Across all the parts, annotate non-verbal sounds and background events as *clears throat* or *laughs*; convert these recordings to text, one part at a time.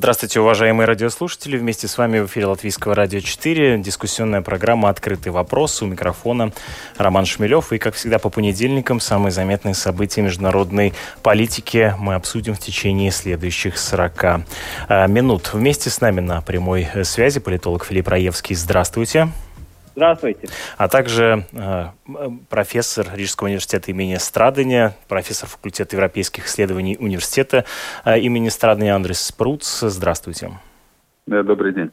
Здравствуйте, уважаемые радиослушатели. Вместе с вами в эфире Латвийского радио 4 дискуссионная программа «Открытый вопрос». У микрофона Роман Шмелев. И, как всегда, по понедельникам самые заметные события международной политики мы обсудим в течение следующих 40 э, минут. Вместе с нами на прямой связи политолог Филипп Раевский. Здравствуйте. Здравствуйте. А также э, профессор Рижского университета имени Страдания, профессор факультета европейских исследований университета э, имени Страдания Андрес Спруц. Здравствуйте. Да, добрый день.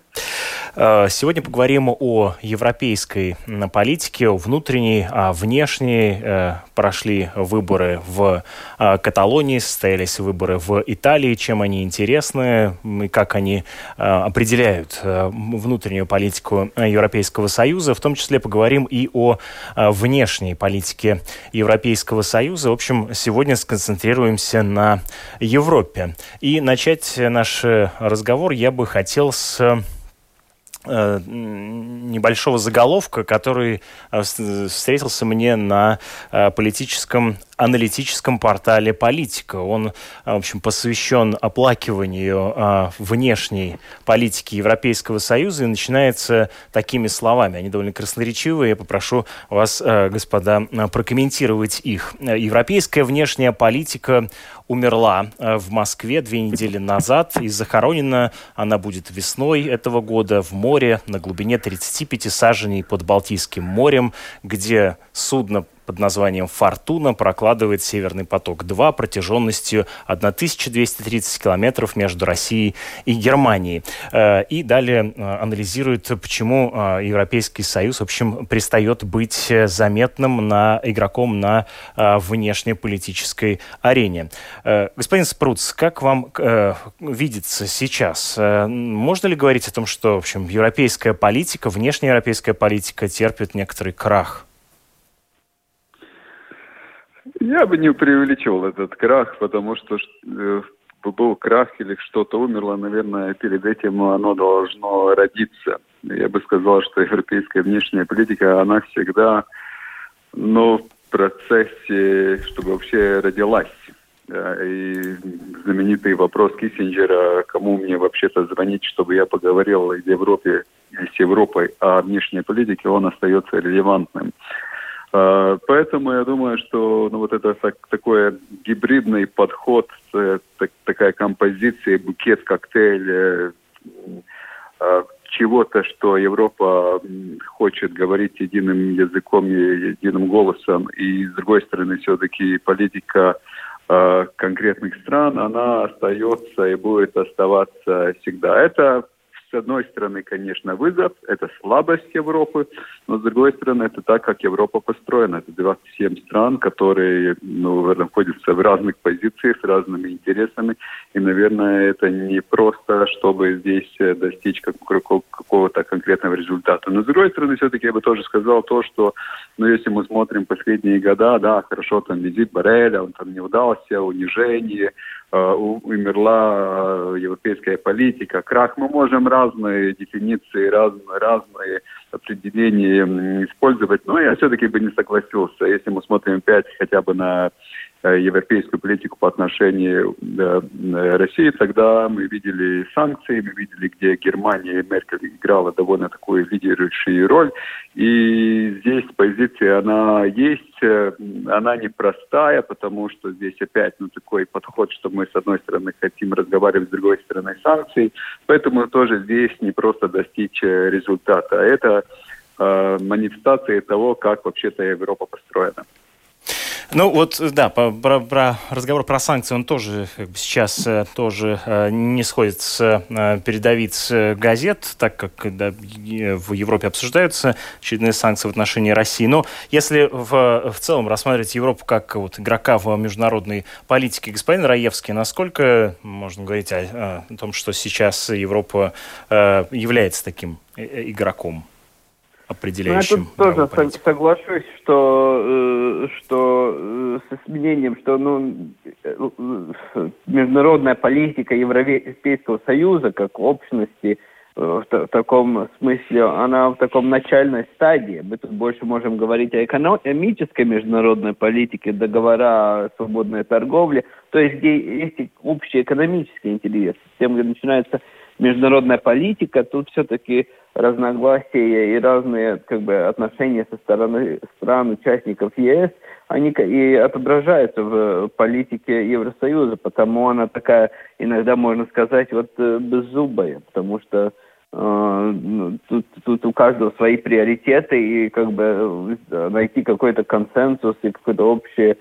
Э, сегодня поговорим о европейской политике, о внутренней, о внешней. Э, прошли выборы в э, Каталонии, состоялись выборы в Италии. Чем они интересны и как они определяют внутреннюю политику Европейского Союза. В том числе поговорим и о внешней политике Европейского Союза. В общем, сегодня сконцентрируемся на Европе. И начать наш разговор я бы хотел с Э, небольшого заголовка, который э, встретился мне на э, политическом аналитическом портале «Политика». Он, в общем, посвящен оплакиванию внешней политики Европейского Союза и начинается такими словами. Они довольно красноречивые. Я попрошу вас, господа, прокомментировать их. Европейская внешняя политика умерла в Москве две недели назад и захоронена она будет весной этого года в море на глубине 35 саженей под Балтийским морем, где судно под названием «Фортуна» прокладывает «Северный поток-2» протяженностью 1230 километров между Россией и Германией. Э, и далее э, анализирует, почему э, Европейский Союз, в общем, перестает быть заметным на игроком на внешнеполитической арене. Господин Спруц, как вам видится сейчас? Можно ли говорить о том, что, в общем, европейская политика, внешнеевропейская политика терпит некоторый крах? Я бы не преувеличивал этот крах, потому что э, был крах или что-то умерло, наверное, перед этим оно должно родиться. Я бы сказал, что европейская внешняя политика, она всегда, ну, в процессе, чтобы вообще родилась. И знаменитый вопрос Киссинджера, кому мне вообще-то звонить, чтобы я поговорил в Европе, с Европой о внешней политике, он остается релевантным. А, поэтому я думаю, что ну, вот это так, такой гибридный подход, э, так, такая композиция, букет, коктейль э, э, чего-то, что Европа хочет говорить единым языком и единым голосом, и с другой стороны все-таки политика конкретных стран, она остается и будет оставаться всегда. Это с одной стороны, конечно, вызов, это слабость Европы, но с другой стороны, это так, как Европа построена. Это 27 стран, которые ну, находятся в разных позициях, с разными интересами. И, наверное, это не просто, чтобы здесь э, достичь какого-то конкретного результата. Но с другой стороны, все-таки я бы тоже сказал то, что ну, если мы смотрим последние года, да, хорошо, там визит Бареля, он там не удался, унижение, умерла э, европейская политика. Крах мы можем разные дефиниции, разные, разные определения использовать, но я все-таки бы не согласился. Если мы смотрим опять хотя бы на Э, европейскую политику по отношению к э, России, тогда мы видели санкции, мы видели, где Германия и Меркель играла довольно такую лидирующую роль. И здесь позиция, она есть, э, она непростая, потому что здесь опять ну, такой подход, что мы с одной стороны хотим разговаривать, с другой стороны санкции. Поэтому тоже здесь не просто достичь результата. Это э, манифестация того, как вообще-то Европа построена. Ну вот, да, про, про разговор про санкции, он тоже как бы, сейчас э, тоже э, не сходит с э, передовиц газет, так как да, в Европе обсуждаются очередные санкции в отношении России. Но если в, в целом рассматривать Европу как вот, игрока в международной политике, господин Раевский, насколько можно говорить о, о том, что сейчас Европа является таким игроком? Определяющим. Ну, я тут тоже соглашусь, что, э, что э, с изменением, что ну, международная политика Европейского Союза как общности в, в таком смысле, она в таком начальной стадии. Мы тут больше можем говорить о экономической международной политике, договора о свободной торговле, то есть где есть общие экономические интересы. Тем, где начинается международная политика, тут все-таки разногласия и разные как бы, отношения со стороны стран, участников ЕС, они и отображаются в политике Евросоюза, потому она такая, иногда можно сказать, вот э, беззубая, потому что э, ну, тут, тут у каждого свои приоритеты, и как бы э, найти какой-то консенсус и какой-то общий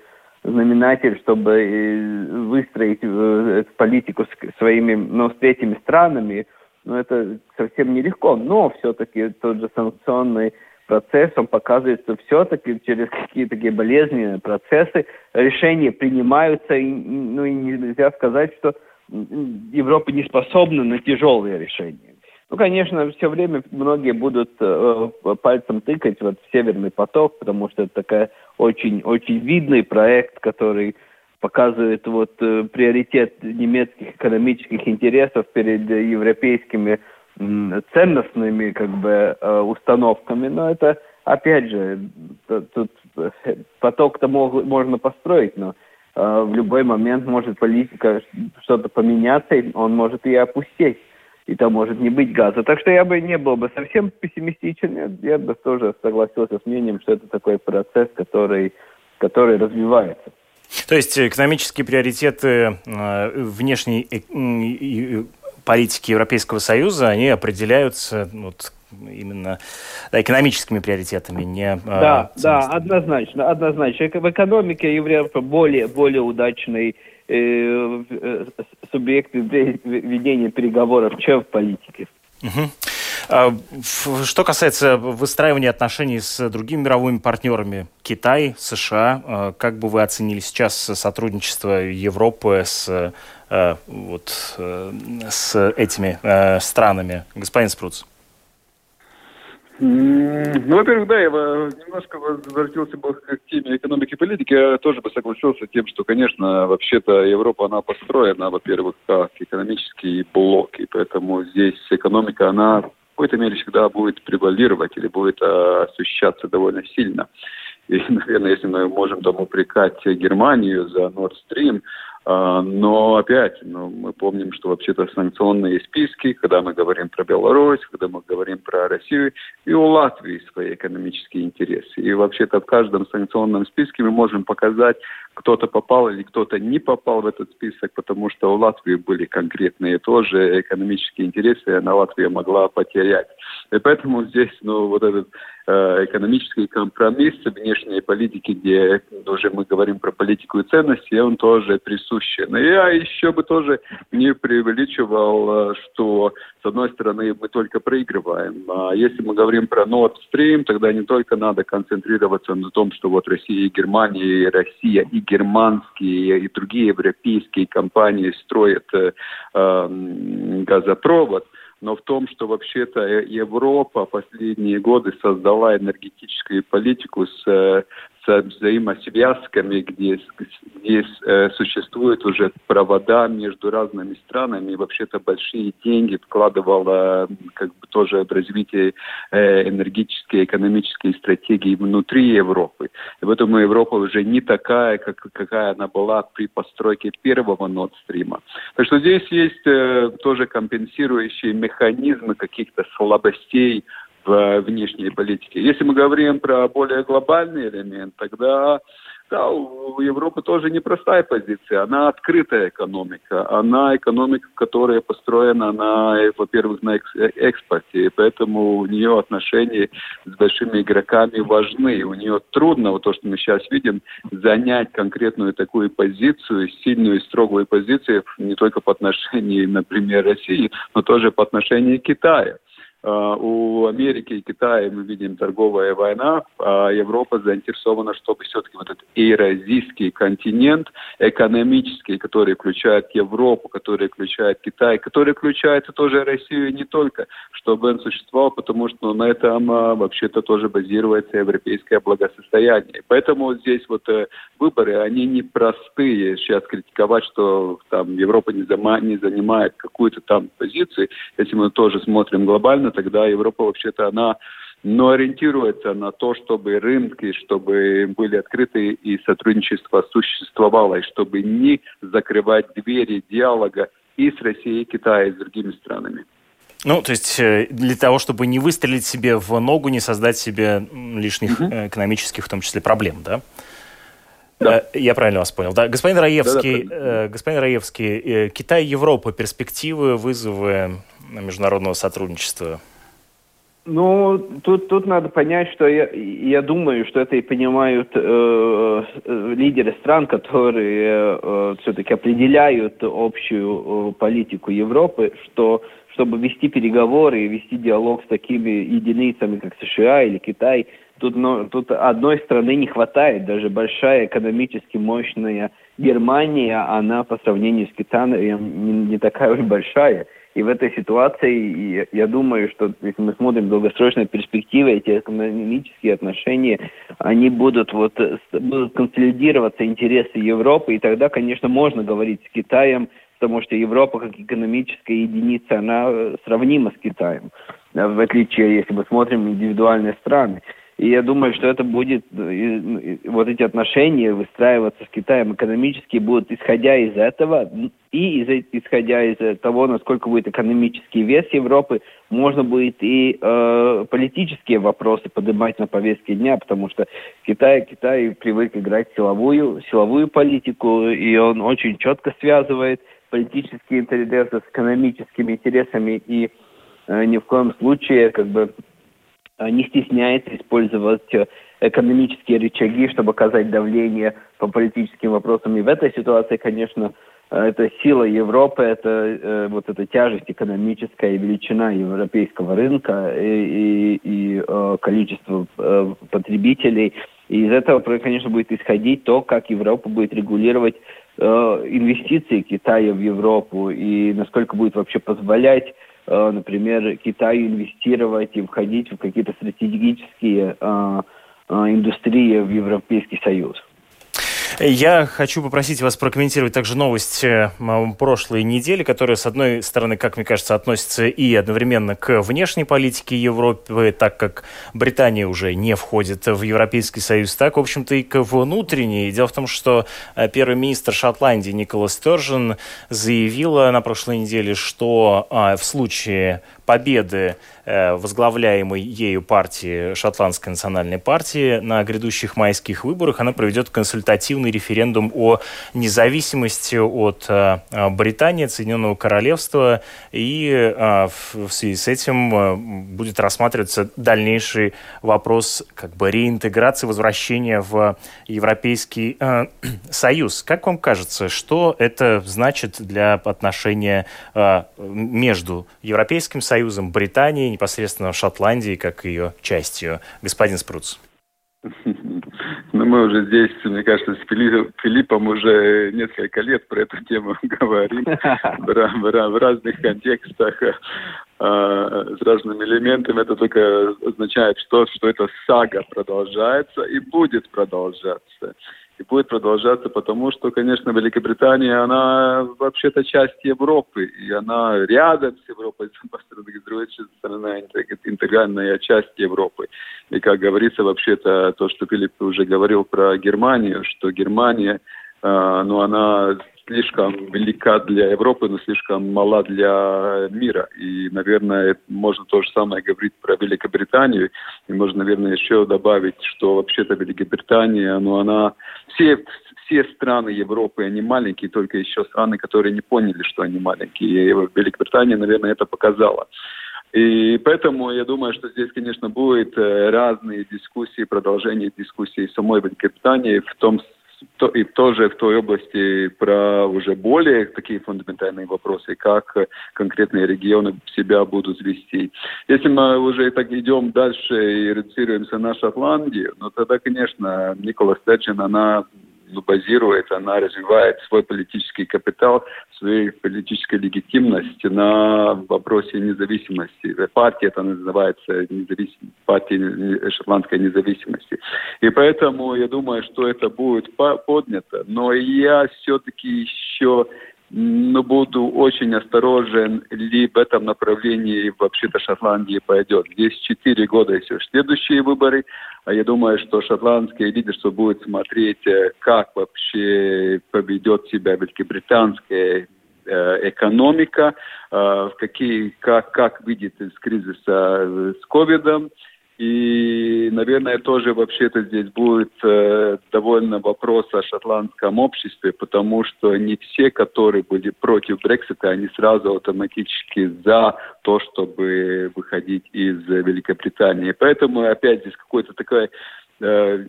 знаменатель, чтобы выстроить эту политику с своими, ну, с третьими странами, ну, это совсем нелегко, но все-таки тот же санкционный процесс, он показывает, что все-таки через какие-то такие болезненные процессы решения принимаются, и, ну и нельзя сказать, что Европа не способна на тяжелые решения. Ну, конечно, все время многие будут э, пальцем тыкать вот в Северный поток, потому что это такая очень, очень видный проект, который показывает вот э, приоритет немецких экономических интересов перед европейскими ценностными как бы э, установками, но это опять же тут поток-то можно построить, но э, в любой момент может политика что-то поменяться, и он может и опустить, и там может не быть газа. Так что я бы не был бы совсем пессимистичен, я бы тоже согласился с мнением, что это такой процесс, который, который развивается. То есть экономические приоритеты э, внешней политики Европейского Союза, они определяются вот, именно да, экономическими приоритетами, не а, Да, да, однозначно, однозначно. В экономике Европа более, более удачный э, э субъект ведения переговоров, чем в политике. Угу. Что касается выстраивания отношений с другими мировыми партнерами, Китай, США, а, как бы вы оценили сейчас сотрудничество Европы с Э, вот, э, с этими э, странами, господин Спруц? Ну, во-первых, да, я немножко возвратился бы к теме экономики и политики. Я тоже бы согласился тем, что, конечно, вообще-то Европа, она построена, во-первых, как экономический блок, и поэтому здесь экономика, она в какой-то мере всегда будет превалировать или будет ощущаться довольно сильно. И, *laughs* наверное, если мы можем там упрекать Германию за Nord Stream, но опять, ну, мы помним, что вообще-то санкционные списки, когда мы говорим про Беларусь, когда мы говорим про Россию, и у Латвии свои экономические интересы. И вообще-то в каждом санкционном списке мы можем показать, кто-то попал или кто-то не попал в этот список, потому что у Латвии были конкретные тоже экономические интересы, и она Латвия могла потерять. И поэтому здесь, ну, вот этот э, экономический компромисс внешней политики, где уже мы говорим про политику и ценности, он тоже присущий. Но я еще бы тоже не преувеличивал, э, что с одной стороны мы только проигрываем. А если мы говорим про Nord Stream, тогда не только надо концентрироваться на том, что вот Россия и Германия, и Россия и германские и другие европейские компании строят э, э, газопровод, но в том, что вообще-то Европа последние годы создала энергетическую политику с э, взаимосвязками, где, где э, существуют уже провода между разными странами, и вообще-то большие деньги вкладывала как бы тоже в развитие э, энергетической, экономической стратегии внутри Европы. И поэтому Европа уже не такая, как, какая она была при постройке первого Stream. Так что здесь есть э, тоже компенсирующие механизмы каких-то слабостей в внешней политике. Если мы говорим про более глобальный элемент, тогда да, у Европы тоже непростая позиция. Она открытая экономика. Она экономика, которая построена на, во-первых, на экспорте. И поэтому у нее отношения с большими игроками важны. У нее трудно, вот то, что мы сейчас видим, занять конкретную такую позицию, сильную и строгую позицию не только по отношению, например, России, но тоже по отношению к Китаю. А, у Америки и Китая мы видим торговая война, а Европа заинтересована, чтобы все-таки вот этот евразийский континент, экономический, который включает Европу, который включает Китай, который включает тоже Россию не только, чтобы он существовал, потому что ну, на этом а, вообще-то тоже базируется европейское благосостояние. Поэтому здесь вот э, выборы, они непростые. Сейчас критиковать, что там Европа не, зама, не занимает какую-то там позицию, если мы тоже смотрим глобально, тогда Европа вообще-то она но ориентируется на то, чтобы рынки, чтобы были открыты и сотрудничество существовало, и чтобы не закрывать двери диалога и с Россией, и Китаем, и с другими странами. Ну, то есть э, для того, чтобы не выстрелить себе в ногу, не создать себе лишних mm экономических, в том числе, проблем, да? Да. Э, я правильно вас понял. Да, господин Раевский, да, да, господин Раевский, Китай, Европа, перспективы, вызовы международного сотрудничества? Ну, тут, тут надо понять, что я, я думаю, что это и понимают э, э лидеры стран, которые э, все-таки определяют общую э, политику Европы, что чтобы вести переговоры и вести диалог с такими единицами, как США или Китай, тут, ну, тут одной страны не хватает. Даже большая экономически мощная Германия, она по сравнению с Китаем не, не такая уж большая. И в этой ситуации, я думаю, что если мы смотрим долгосрочной перспективе, эти экономические отношения, они будут, вот, будут консолидироваться интересы Европы, и тогда, конечно, можно говорить с Китаем, потому что Европа как экономическая единица, она сравнима с Китаем, в отличие, если мы смотрим индивидуальные страны. И я думаю, что это будет, ну, вот эти отношения выстраиваться с Китаем экономически будут, исходя из этого, и из, исходя из того, насколько будет экономический вес Европы, можно будет и э, политические вопросы поднимать на повестке дня, потому что Китай, Китай привык играть силовую, силовую политику, и он очень четко связывает политические интересы с экономическими интересами, и э, ни в коем случае как бы Э, не стесняется использовать э, экономические рычаги, чтобы оказать давление по политическим вопросам. И в этой ситуации, конечно, э, это сила Европы, это вот эта тяжесть экономическая и величина европейского рынка и, и, и количество потребителей. И из этого, конечно, будет исходить то, как Европа будет регулировать инвестиции Китая в Европу и насколько будет вообще позволять Э, например, Китаю инвестировать и входить в какие-то стратегические э, э, индустрии в Европейский Союз. Я хочу попросить вас прокомментировать также новость э, прошлой недели, которая, с одной стороны, как мне кажется, относится и одновременно к внешней политике Европы, так как Британия уже не входит в Европейский Союз, так, в общем-то, и к внутренней. Дело в том, что э, первый министр Шотландии Николас Стержен заявила на прошлой неделе, что а, в случае победы э, возглавляемой ею партии, Шотландской национальной партии, на грядущих майских выборах она проведет консультативный референдум о независимости от э, Британии, Соединенного Королевства, и э, в связи с этим будет рассматриваться дальнейший вопрос как бы реинтеграции, возвращения в Европейский *clears throat* Союз. Как вам кажется, что это значит для отношения между Европейским Союзом Британии, непосредственно Шотландии, как ее частью. Господин Спруц. *laughs* Мы уже здесь, мне кажется, с Филиппом уже несколько лет про эту тему *laughs* говорим в разных контекстах, а, с разными элементами. Это только означает, что, что эта сага продолжается и будет продолжаться и будет продолжаться, потому что, конечно, Великобритания, она вообще-то часть Европы, и она рядом с Европой, *laughs* с другой стороны, интегральная часть Европы. И, как говорится, вообще-то, то, что Филипп уже говорил про Германию, что Германия, э, ну, она слишком велика для Европы, но слишком мала для мира. И, наверное, можно то же самое говорить про Великобританию. И можно, наверное, еще добавить, что вообще-то Великобритания, ну, она... Все, все страны Европы, они маленькие, только еще страны, которые не поняли, что они маленькие. И Великобритания, наверное, это показала. И поэтому я думаю, что здесь, конечно, будет э, разные дискуссии, продолжение дискуссии самой Великобритании в том и тоже в той области про уже более такие фундаментальные вопросы, как конкретные регионы себя будут вести. Если мы уже так идем дальше и редуцируемся на Шотландию, ну тогда, конечно, Никола Стерджин, она базирует, она развивает свой политический капитал, свою политическую легитимность на вопросе независимости. Партия это называется независим... партия шотландской независимости. И поэтому я думаю, что это будет поднято. Но я все-таки еще но буду очень осторожен, ли в этом направлении вообще-то Шотландия пойдет. Здесь четыре года еще следующие выборы, а я думаю, что шотландское лидерство будет смотреть, э, как вообще поведет себя великобританская э, экономика, э, какие, как, как выйдет из кризиса с ковидом, и, наверное, тоже вообще-то здесь будет э, довольно вопрос о шотландском обществе, потому что не все, которые были против Брексита, они сразу автоматически за то, чтобы выходить из Великобритании. Поэтому опять здесь какой-то такая э,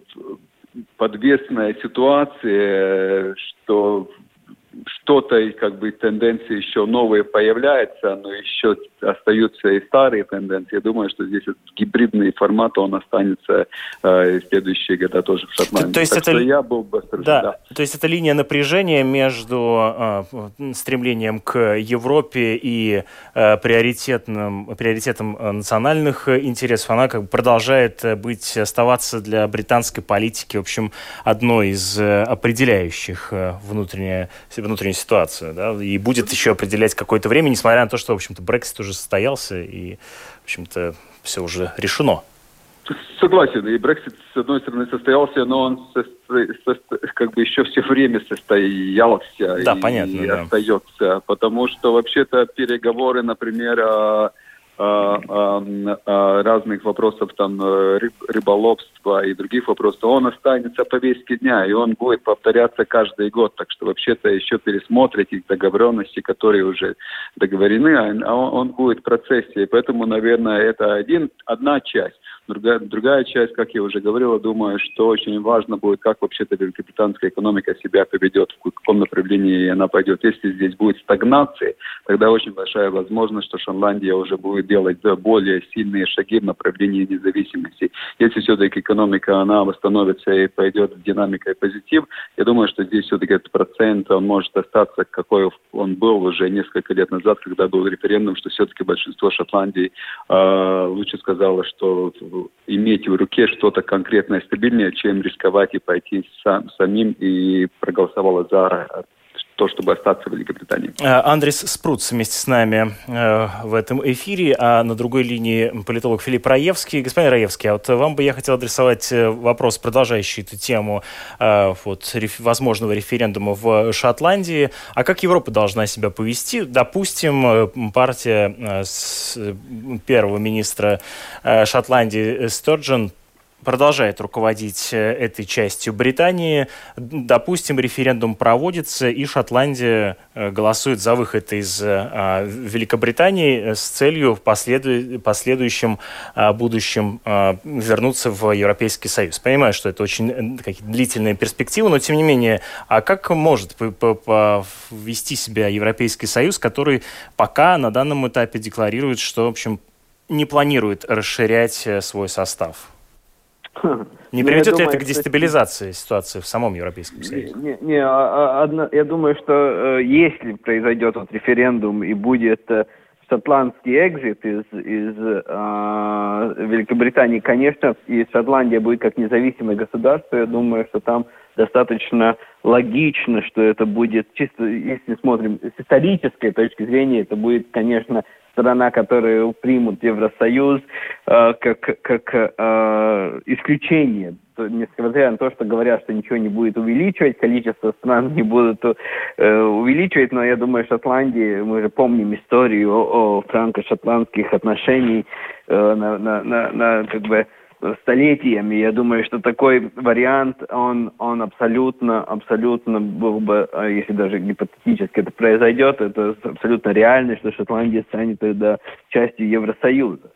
подвесная ситуация, что что-то, как бы, тенденции еще новые появляются, но еще остаются и старые тенденции. Я думаю, что здесь этот гибридный формат, он останется э, в следующие года тоже в Шотландии. То есть так это... я был бы да. да. То есть это линия напряжения между э, стремлением к Европе и э, приоритетным, приоритетом национальных интересов, она как бы продолжает быть, оставаться для британской политики, в общем, одной из определяющих внутреннее внутреннюю ситуацию, да, и будет еще определять какое-то время, несмотря на то, что, в общем-то, Брексит уже состоялся, и, в общем-то, все уже решено. Согласен, и Брексит, с одной стороны, состоялся, но он со, со, как бы еще все время состоялся да, и понятно, да. остается, потому что вообще-то переговоры, например, о разных вопросов там э, рыболовства и других вопросов, он останется по повестке дня, и он будет повторяться каждый год. Так что вообще-то еще пересмотр этих договоренностей, которые уже договорены, он будет в процессе. И поэтому, наверное, это один, одна часть. Другая, другая часть, как я уже говорил, думаю, что очень важно будет, как вообще-то великобританская экономика себя поведет, в каком направлении она пойдет. Если здесь будет стагнация, тогда очень большая возможность, что Шотландия уже будет делать более сильные шаги в направлении независимости. Если все-таки экономика, она восстановится и пойдет в динамика и позитив, я думаю, что здесь все-таки этот процент, он может остаться, какой он был уже несколько лет назад, когда был референдум, что все-таки большинство Шотландии э, лучше сказало, что иметь в руке что-то конкретное, стабильнее, чем рисковать и пойти сам, самим и проголосовала за то, чтобы остаться в Великобритании. Э, Андрес Спруц вместе с нами э, в этом эфире, а на другой линии политолог Филипп Раевский. Господин Раевский, а вот вам бы я хотел адресовать э, вопрос, продолжающий эту тему вот, возможного референдума в Шотландии. А как Европа должна себя повести? Допустим, партия первого министра Шотландии Сторджен продолжает руководить э, этой частью Британии. Допустим, референдум проводится, и Шотландия э, голосует за выход из э, а, Великобритании с целью в последу... последующем а, будущем а, вернуться в Европейский Союз. Понимаю, что это очень какие длительные перспективы, но тем не менее, а как может вести себя Европейский Союз, который пока на данном этапе декларирует, что, в общем, не планирует расширять свой состав? *coughs* Не ну, приведет ли это к дестабилизации что... ситуации в самом Европейском Союзе? Не, не а, а, одно, я думаю, что э, если произойдет вот референдум и будет э, шотландский экзит из, из э, Великобритании, конечно, и Шотландия будет как независимое государство, я думаю, что там достаточно логично, что это будет, чисто если смотрим с исторической точки зрения, это будет, конечно, страна, которая примут Евросоюз э, как, как э, исключение. Несмотря на то, что говорят, что ничего не будет увеличивать, количество стран не будут э, увеличивать, но я думаю, Шотландия, мы же помним историю о, франко-шотландских отношениях э, на, на, на, на как бы столетиями. Я думаю, что такой вариант, он, он абсолютно, абсолютно был бы, а если даже гипотетически это произойдет, это абсолютно реально, что Шотландия станет тогда частью Евросоюза.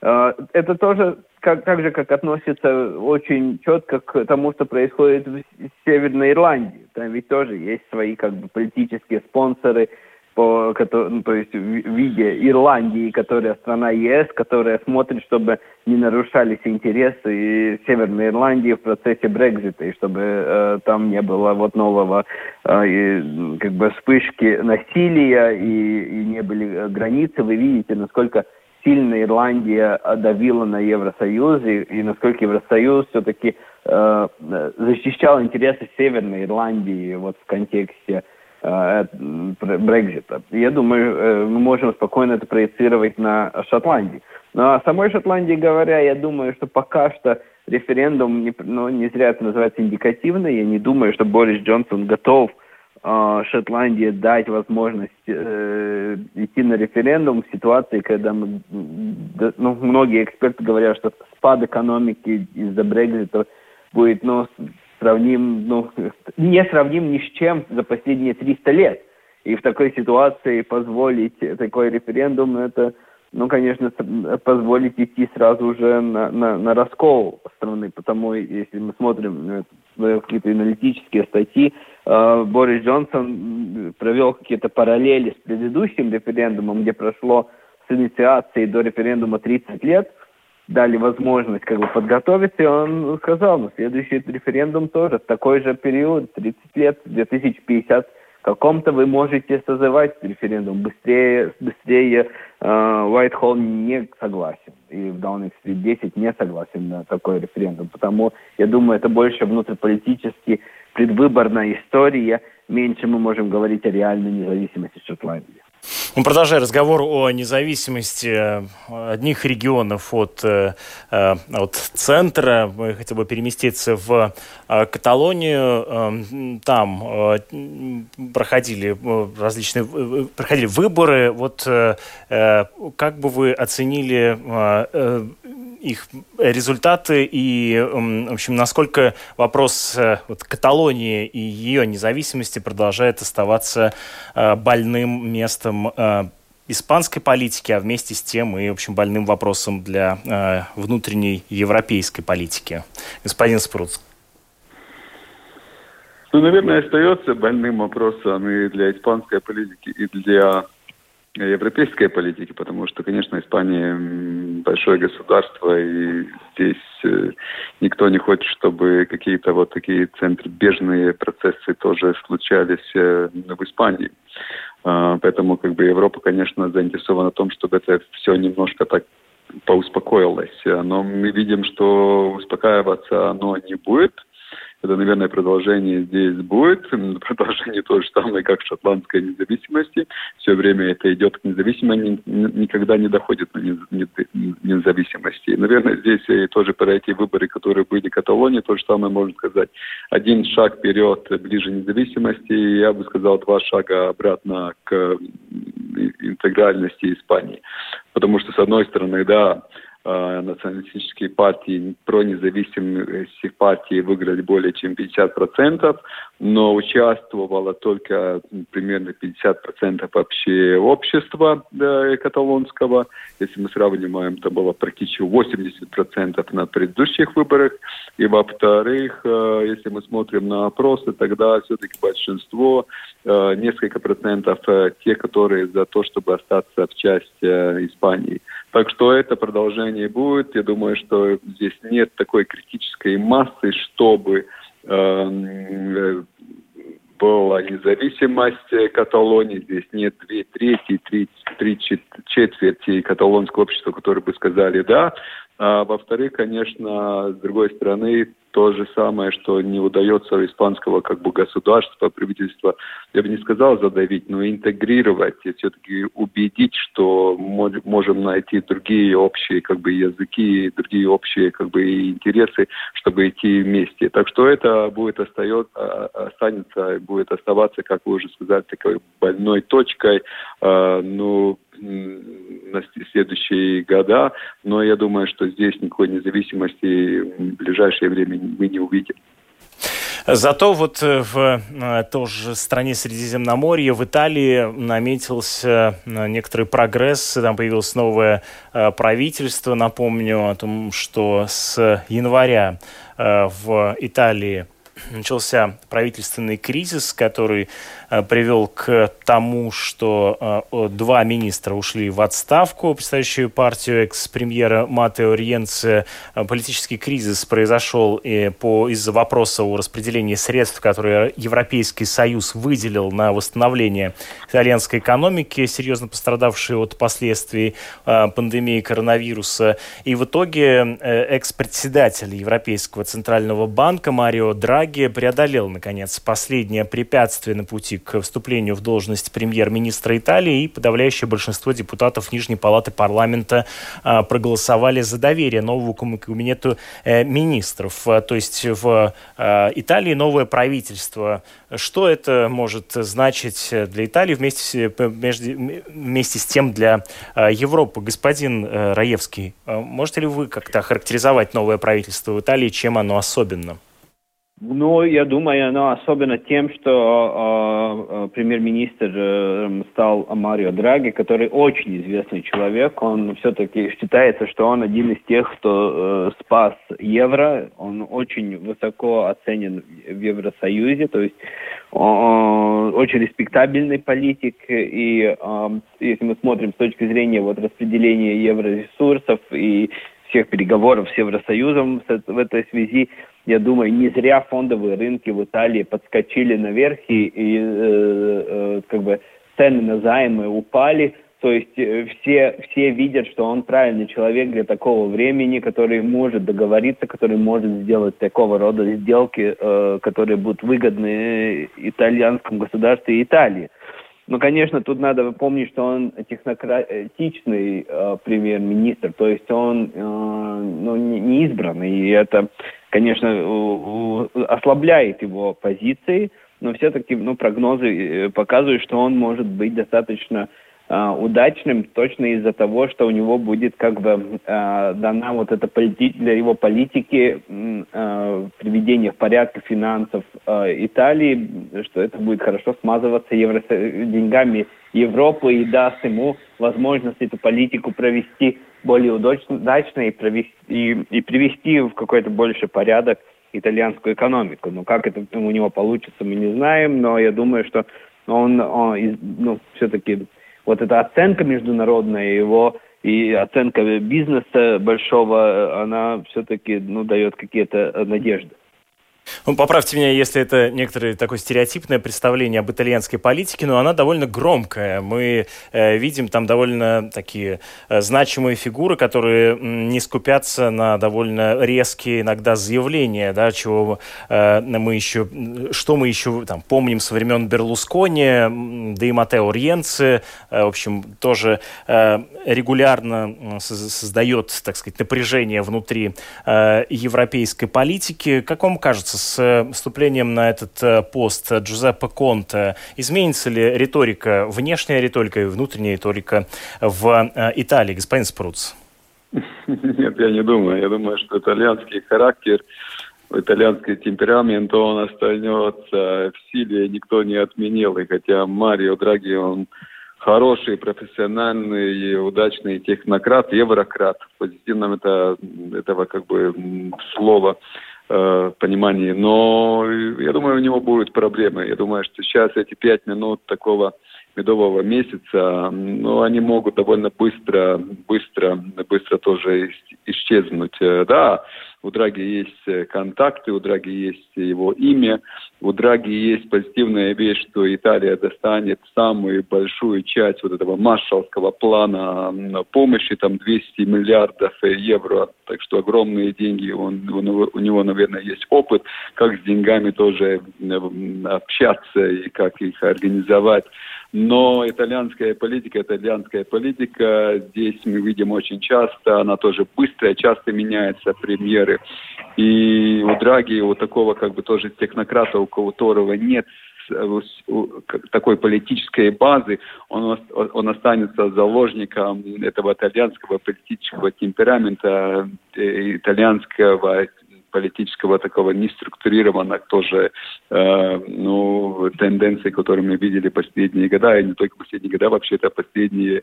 А, это тоже как, так же, как относится очень четко к тому, что происходит в Северной Ирландии. Там ведь тоже есть свои как бы политические спонсоры, по, ну, то есть в виде Ирландии, которая страна ЕС, которая смотрит, чтобы не нарушались интересы Северной Ирландии в процессе Брекзита, и чтобы э, там не было вот нового э, и, как бы вспышки насилия и, и не были границы. Вы видите, насколько сильно Ирландия давила на Евросоюз и, и насколько Евросоюз все-таки э, защищал интересы Северной Ирландии вот в контексте э, Брекзита. Я думаю, мы можем спокойно это проецировать на Шотландии. Но о самой Шотландии говоря, я думаю, что пока что референдум, не, ну, не зря это называется индикативный, я не думаю, что Борис Джонсон готов э, Шотландии дать возможность э, идти на референдум в ситуации, когда мы, ну, многие эксперты говорят, что спад экономики из-за Брекзита будет ну, сравним, ну, не сравним ни с чем за последние 300 лет. И в такой ситуации позволить такой референдум, это, ну, конечно, позволить идти сразу же на, на, на раскол страны, потому если мы смотрим какие-то аналитические статьи, э, Борис Джонсон провел какие-то параллели с предыдущим референдумом, где прошло с инициацией до референдума 30 лет, дали возможность как бы подготовиться, и он сказал, ну, следующий референдум тоже такой же период, 30 лет, 2050 каком-то вы можете созывать референдум. Быстрее, быстрее э, не согласен. И в Даунинг-стрит 10 не согласен на такой референдум. Потому, я думаю, это больше внутриполитически предвыборная история. Меньше мы можем говорить о реальной независимости Шотландии. Мы продолжаем разговор о независимости э, одних регионов от, э, э, от центра. Мы хотели бы переместиться в Каталонию. Эм, там проходили различные проходили выборы. Вот как бы вы оценили их результаты и, в общем, насколько вопрос э, вот, Каталонии и ее независимости продолжает оставаться э, больным местом э, испанской политики, а вместе с тем и, в общем, больным вопросом для внутренней европейской политики. Господин Спруц. Ну, наверное, остается больным вопросом и для испанской политики, и для европейской политики, потому что, конечно, Испания большое государство, и здесь э, никто не хочет, чтобы какие-то вот такие центробежные процессы тоже случались э, в Испании. А, поэтому как бы Европа, конечно, заинтересована в том, чтобы это все немножко так поуспокоилось. Но мы видим, что успокаиваться оно не будет – это, наверное, продолжение здесь будет. *laughs* Продолжение то же самое, как шотландской независимости. Все время это идет к независимости, никогда не доходит на независимости. наверное, здесь и тоже про эти выборы, которые были в Каталонии, то же самое можно сказать. Один шаг вперед, ближе независимости, я бы сказал, два шага обратно к интегральности Испании. Потому что, с одной стороны, да, националистические партии, про независимых партий выиграли более чем 50%, но участвовало только примерно 50% вообще общества да, каталонского. Если мы сравниваем, это было практически 80% на предыдущих выборах. И во-вторых, э, если мы смотрим на опросы, тогда все-таки большинство, э, несколько процентов тех, которые за то, чтобы остаться в части Испании. Так что это продолжение будет. Я думаю, что здесь нет такой критической массы, чтобы э, была независимость Каталонии. Здесь нет две трети, три, три четверти каталонского общества, которые бы сказали «да». А во-вторых, конечно, с другой стороны, то же самое, что не удается испанского как бы государства, правительства, я бы не сказал задавить, но интегрировать и все-таки убедить, что можем найти другие общие как бы языки, другие общие как бы интересы, чтобы идти вместе. Так что это будет остается, а, останется, будет оставаться, как вы уже сказали, такой больной точкой, э, ну, на следующие года, но я думаю, что здесь никакой независимости в ближайшее время мы не увидим. Зато вот э, в э, тоже стране Средиземноморья, в Италии наметился э, некоторый прогресс. Там появилось новое правительство. Напомню о том, что с января в Италии начался правительственный кризис, который привел к тому, что э, два министра ушли в отставку, представляющие партию экс-премьера Матео Риенце. Э, политический кризис произошел из-за вопроса о распределении средств, которые Европейский Союз выделил на восстановление итальянской экономики, серьезно пострадавшей от последствий пандемии коронавируса. И в итоге экс-председатель Европейского центрального банка Марио Драги преодолел, наконец, последнее препятствие на пути к вступлению в должность премьер-министра Италии, и подавляющее большинство депутатов Нижней палаты парламента а, проголосовали за доверие новому кабинету э, министров. А, то есть в а, Италии новое правительство. Что это может значить для Италии вместе, вместе с тем для Европы? Господин э, Раевский, можете ли вы как-то характеризовать новое правительство в Италии, чем оно особенно? Ну, я думаю, оно особенно тем, что э, э, премьер-министр э, стал Марио Драги, который очень известный человек. Он все-таки считается, что он один из тех, кто э, спас евро. Он очень высоко оценен в Евросоюзе, то есть он очень респектабельный политик. И э, если мы смотрим с точки зрения вот, распределения евроресурсов и всех переговоров с Евросоюзом в этой связи, я думаю, не зря фондовые рынки в Италии подскочили наверх и, и э, э, как бы цены на займы упали. То есть э, все, все видят, что он правильный человек для такого времени, который может договориться, который может сделать такого рода сделки, э, которые будут выгодны итальянскому государству и Италии. Но, конечно, тут надо помнить, что он технократичный э, премьер-министр, то есть он э, ну, не, не избранный, и это конечно, ослабляет его позиции, но все-таки ну, прогнозы э, показывают, что он может быть достаточно удачным точно из-за того, что у него будет как бы э, дана вот эта полити для его политики э, приведение в порядок финансов э, Италии, что это будет хорошо смазываться евро деньгами Европы и даст ему возможность эту политику провести более удачно и, провести, и, и привести в какой-то больше порядок итальянскую экономику. Но как это у него получится, мы не знаем, но я думаю, что он, он ну, все-таки вот эта оценка международная его и оценка бизнеса большого, она все-таки ну, дает какие-то надежды. Ну, поправьте меня, если это некоторое такое стереотипное представление об итальянской политике, но она довольно громкая. Мы э, видим там довольно такие э, значимые фигуры, которые не скупятся на довольно резкие иногда заявления, да, чего э, мы еще, что мы еще там помним со времен Берлускони, да и Матео Риенци, э, в общем, тоже э, регулярно создает, так сказать, напряжение внутри э, европейской политики. Как вам кажется, с э, вступлением на этот э, пост Джузеппе Конте изменится ли риторика, внешняя риторика и внутренняя риторика в э, Италии, господин Спруц? *laughs* Нет, я не думаю. Я думаю, что итальянский характер, итальянский темперамент, он остается в силе, никто не отменил. И хотя Марио Драги, он хороший, профессиональный, удачный технократ, еврократ. В позитивном это, этого как бы слова э, понимании. Но я думаю, у него будут проблемы. Я думаю, что сейчас эти пять минут такого медового месяца, ну, они могут довольно быстро, быстро, быстро тоже исчезнуть. Э, да, у Драги есть э, контакты, у Драги есть его имя, у Драги есть позитивная вещь, что Италия достанет самую большую часть вот этого маршалского плана помощи, там 200 миллиардов евро, так что огромные деньги, он, он, у него, наверное, есть опыт, как с деньгами тоже общаться и как их организовать. Но итальянская политика, итальянская политика, здесь мы видим очень часто, она тоже быстрая, часто меняется премьеры. И у Драги, у такого как бы тоже технократа, у которого нет такой политической базы, он, он останется заложником этого итальянского политического темперамента, э, итальянского политического такого неструктурированного тоже э, ну, тенденции, которые мы видели последние года, и не только последние года, вообще это последние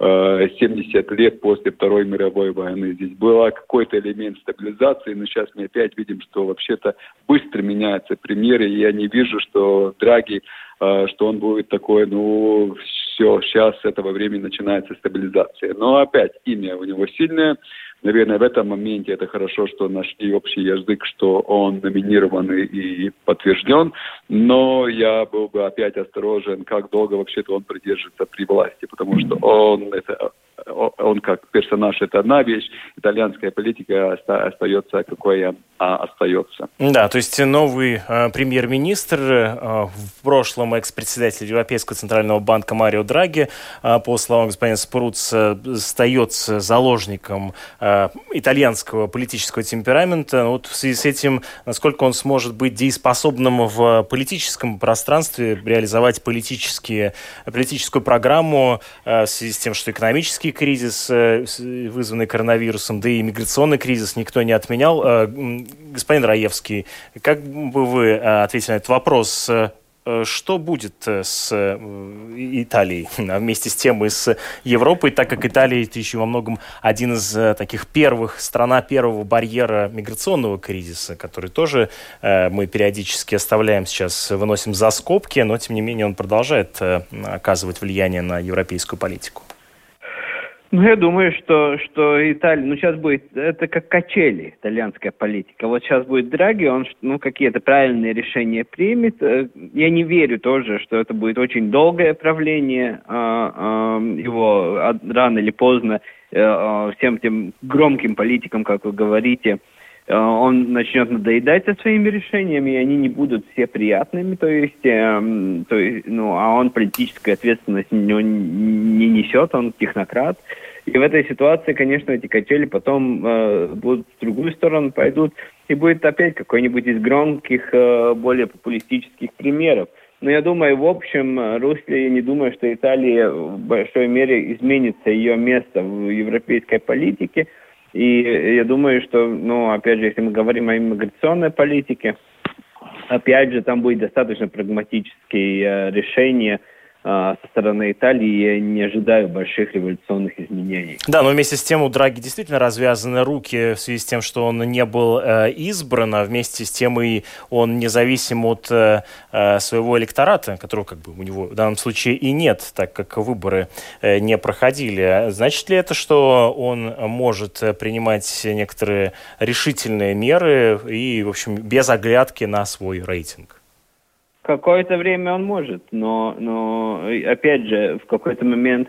э, 70 лет после Второй мировой войны. Здесь был какой-то элемент стабилизации, но сейчас мы опять видим, что вообще-то быстро меняются примеры, и я не вижу, что Драги э, что он будет такой, ну, все, сейчас с этого времени начинается стабилизация. Но опять имя у него сильное, наверное, в этом моменте это хорошо, что нашли общий язык, что он номинирован и подтвержден, но я был бы опять осторожен, как долго вообще-то он продержится при власти, потому что он это он как персонаж это одна вещь, итальянская политика остается какой а, остается. Да, то есть новый э, премьер-министр, э, в прошлом экс-председатель Европейского центрального банка Марио Драги, э, по словам господина Спруца, остается заложником э, итальянского политического темперамента. Вот в связи с этим, насколько он сможет быть дееспособным в политическом пространстве, реализовать политические, политическую программу э, в связи с тем, что экономический кризис, э, вызванный коронавирусом, да и миграционный кризис никто не отменял. Э, господин Раевский, как бы вы э, ответили на этот вопрос? Что будет с Италией *laughs* а вместе с тем и с Европой, так как Италия это еще во многом один из таких первых, страна первого барьера миграционного кризиса, который тоже мы периодически оставляем сейчас, выносим за скобки, но тем не менее он продолжает оказывать влияние на европейскую политику. Ну, я думаю, что, что Италия, ну, сейчас будет, это как качели, итальянская политика. Вот сейчас будет Драги, он, ну, какие-то правильные решения примет. Э, я не верю тоже, что это будет очень долгое правление а, а, его рано или поздно э, а, всем тем громким политикам, как вы говорите, Э, он начнет надоедать со своими решениями, и они не будут все приятными, то есть, э, то есть ну, а он политическую ответственность не, не несет, он технократ. И в этой ситуации, конечно, эти качели потом э, будут в другую сторону пойдут, и будет опять какой-нибудь из громких, э, более популистических примеров. Но я думаю, в общем русле, я не думаю, что Италия в большой мере изменится ее место в европейской политике. И я думаю, что, ну, опять же, если мы говорим о иммиграционной политике, опять же, там будет достаточно прагматические э, решения – со стороны Италии я не ожидаю больших революционных изменений. Да, но вместе с тем у Драги действительно развязаны руки в связи с тем, что он не был э, избран, а вместе с тем и он независим от э, э, своего электората, которого как бы у него в данном случае и нет, так как выборы э, не проходили. Значит ли это, что он может принимать некоторые решительные меры и, в общем, без оглядки на свой рейтинг? Какое-то время он может, но, но опять же, в какой-то момент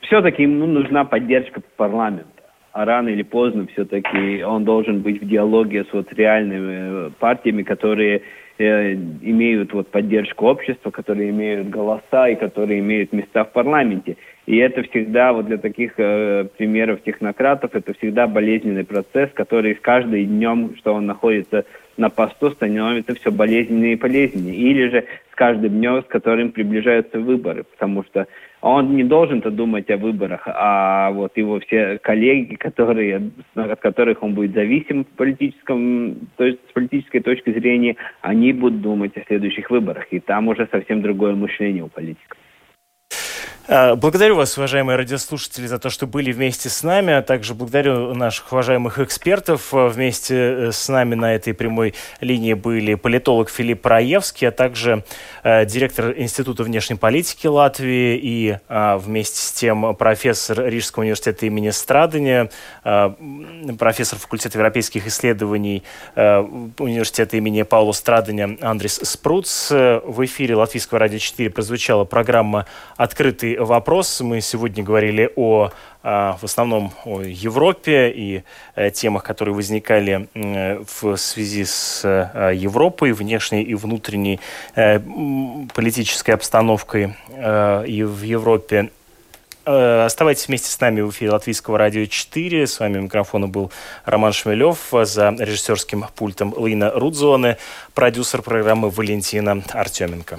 все-таки ему нужна поддержка парламента. А рано или поздно все-таки он должен быть в диалоге с вот реальными э, партиями, которые э, имеют вот поддержку общества, которые имеют голоса и которые имеют места в парламенте. И это всегда вот для таких э, примеров технократов это всегда болезненный процесс, который с каждым днем, что он находится на посту становится все болезненнее и болезненнее. Или же с каждым днем, с которым приближаются выборы, потому что он не должен-то думать о выборах, а вот его все коллеги, которые, от которых он будет зависим в политическом, то есть с политической точки зрения, они будут думать о следующих выборах. И там уже совсем другое мышление у политиков. А, благодарю вас, уважаемые радиослушатели, за то, что были вместе с нами, а также благодарю наших уважаемых экспертов. Вместе э, с нами на этой прямой линии были политолог Филипп Раевский, а также э, директор Института внешней политики Латвии и э, вместе с тем профессор Рижского университета имени Страдания, э, профессор факультета европейских исследований э, университета имени Паула Страдания Андрес Спруц. В эфире Латвийского радио 4 прозвучала программа «Открытый вопрос. Мы сегодня говорили о а, в основном о Европе и э, темах, которые возникали в связи с э, Европой, внешней и внутренней э, политической обстановкой и в Европе. Оставайтесь вместе с нами в эфире Латвийского радио 4. С вами микрофона был Роман Шмелев, за режиссерским пультом Лина Рудзоне, продюсер программы Валентина Артеменко.